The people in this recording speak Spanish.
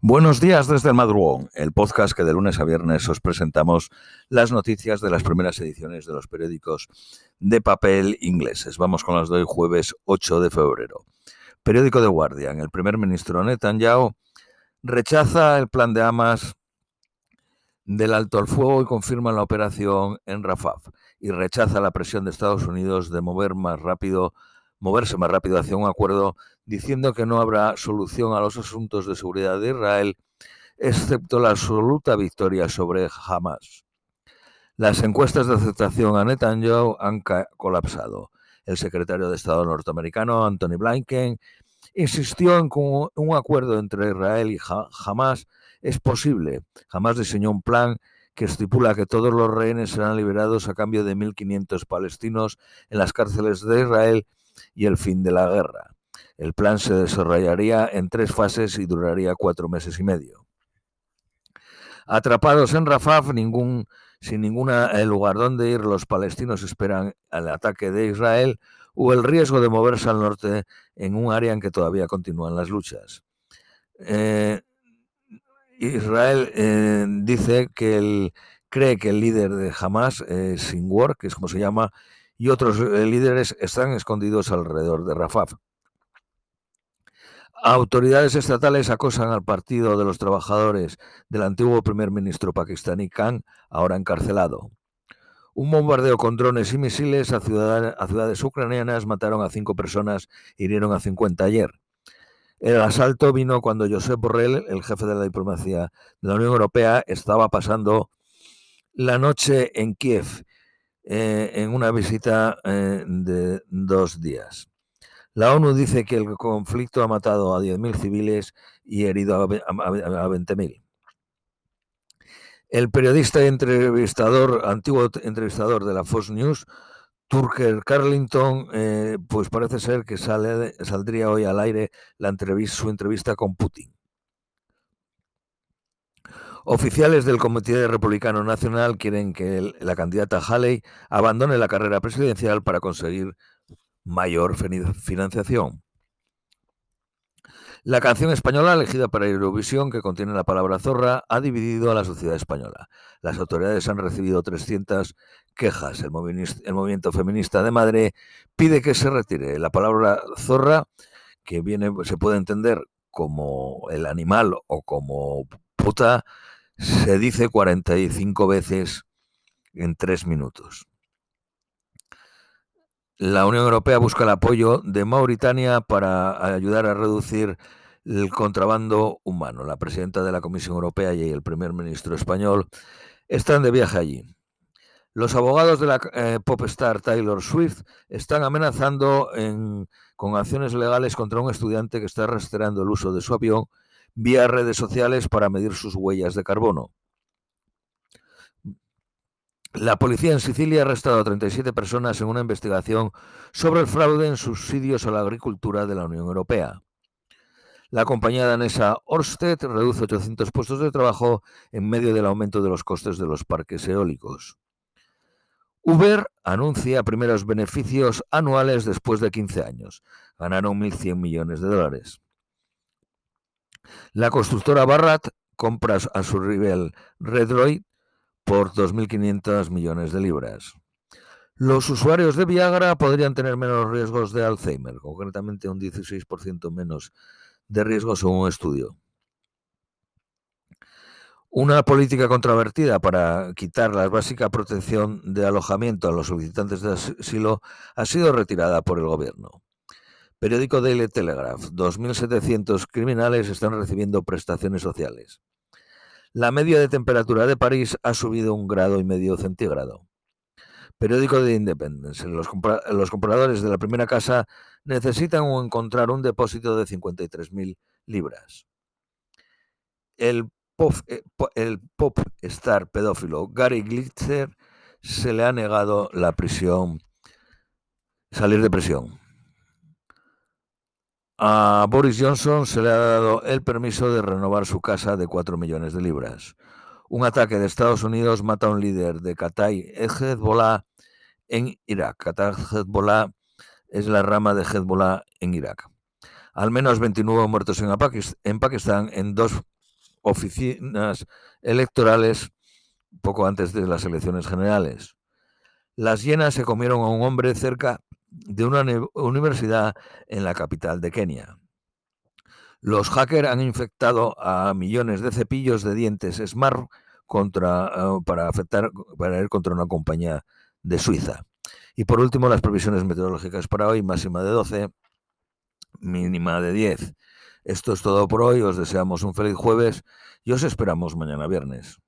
Buenos días desde el madrugón, el podcast que de lunes a viernes os presentamos las noticias de las primeras ediciones de los periódicos de papel ingleses. Vamos con las de hoy jueves 8 de febrero. Periódico de Guardian. El primer ministro Netanyahu rechaza el plan de Hamas del alto al fuego y confirma la operación en Rafah y rechaza la presión de Estados Unidos de mover más rápido moverse más rápido hacia un acuerdo diciendo que no habrá solución a los asuntos de seguridad de Israel, excepto la absoluta victoria sobre Hamas. Las encuestas de aceptación a Netanyahu han colapsado. El secretario de Estado norteamericano, Anthony Blinken, insistió en que un acuerdo entre Israel y Hamas es posible. Hamas diseñó un plan que estipula que todos los rehenes serán liberados a cambio de 1.500 palestinos en las cárceles de Israel y el fin de la guerra. El plan se desarrollaría en tres fases y duraría cuatro meses y medio. Atrapados en Rafah, ningún, sin ningún eh, lugar donde ir, los palestinos esperan el ataque de Israel o el riesgo de moverse al norte en un área en que todavía continúan las luchas. Eh, Israel eh, dice que cree que el líder de Hamas, Sinwar, que es como se llama, y otros eh, líderes están escondidos alrededor de Rafah. Autoridades estatales acosan al Partido de los Trabajadores del antiguo primer ministro pakistaní Khan, ahora encarcelado. Un bombardeo con drones y misiles a, ciudades ucranianas mataron a cinco personas y hirieron a 50 ayer. El asalto vino cuando Josep Borrell, el jefe de la diplomacia de la Unión Europea, estaba pasando la noche en Kiev eh, en una visita eh, de dos días. La ONU dice que el conflicto ha matado a 10.000 civiles y herido a 20.000. El periodista y entrevistador, antiguo entrevistador de la Fox News, Turker Carlington, eh, pues parece ser que sale, saldría hoy al aire la entrevista, su entrevista con Putin. Oficiales del Comité Republicano Nacional quieren que la candidata Haley abandone la carrera presidencial para conseguir mayor financiación. La canción española elegida para Eurovisión, que contiene la palabra zorra, ha dividido a la sociedad española. Las autoridades han recibido 300 quejas. El, movimiento feminista de Madrid pide que se retire la palabra zorra, que viene, se puede entender como el animal o como puta, se dice 45 veces en tres minutos. La Unión Europea busca el apoyo de Mauritania para ayudar a reducir el contrabando humano. La presidenta de la Comisión Europea y el primer ministro español están de viaje allí. Los abogados de la eh, pop star Taylor Swift están amenazando con acciones legales contra un estudiante que está rastreando el uso de su avión vía redes sociales para medir sus huellas de carbono. La policía en Sicilia ha arrestado a 37 personas en una investigación sobre el fraude en subsidios a la agricultura de la Unión Europea. La compañía danesa Orsted reduce 800 puestos de trabajo en medio del aumento de los costes de los parques eólicos. Uber anuncia primeros beneficios anuales después de 15 años. Ganaron 1.100 millones de dólares. La constructora Barrat compra a su rival Redroid por 2.500 millones de libras. Los usuarios de Viagra podrían tener menos riesgos de Alzheimer, concretamente un 16% menos de riesgos según un estudio. Una política controvertida para quitar la básica protección de alojamiento a los solicitantes de asilo ha sido retirada por el gobierno. Periódico Daily Telegraph. 2.700 criminales están recibiendo prestaciones sociales. La media de temperatura de París ha subido un grado y medio centígrado. Periódico de Independence. Los, compradores de la primera casa necesitan encontrar un depósito de 53.000 libras. El pop, eh, el pop star pedófilo Gary Glitzer se le ha negado la prisión, salir de prisión. A Boris Johnson se le ha dado el permiso de renovar su casa de 4 millones de libras. Un ataque de Estados Unidos mata a un líder de Qatar Hezbollah en Irak. Qatar Hezbollah es la rama de Hezbollah en Irak. Al menos 29 muertos en Pakistán en dos oficinas electorales poco antes de las elecciones generales. Las hienas se comieron a un hombre cerca de una universidad en la capital de Kenia. Los hackers han infectado a millones de cepillos de dientes Smart eh, para, afectar, para ir contra una compañía de Suiza. Y por último, las previsiones meteorológicas para hoy, máxima de 12, mínima de 10. Esto es todo por hoy, os deseamos un feliz jueves y os esperamos mañana viernes.